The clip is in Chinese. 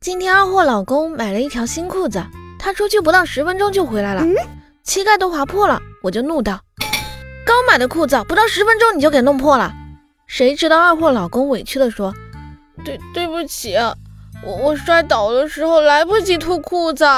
今天二货老公买了一条新裤子，他出去不到十分钟就回来了，膝盖都划破了，我就怒道：刚买的裤子不到十分钟你就给弄破了。谁知道二货老公委屈的说：对对不起，我我摔倒的时候来不及脱裤子。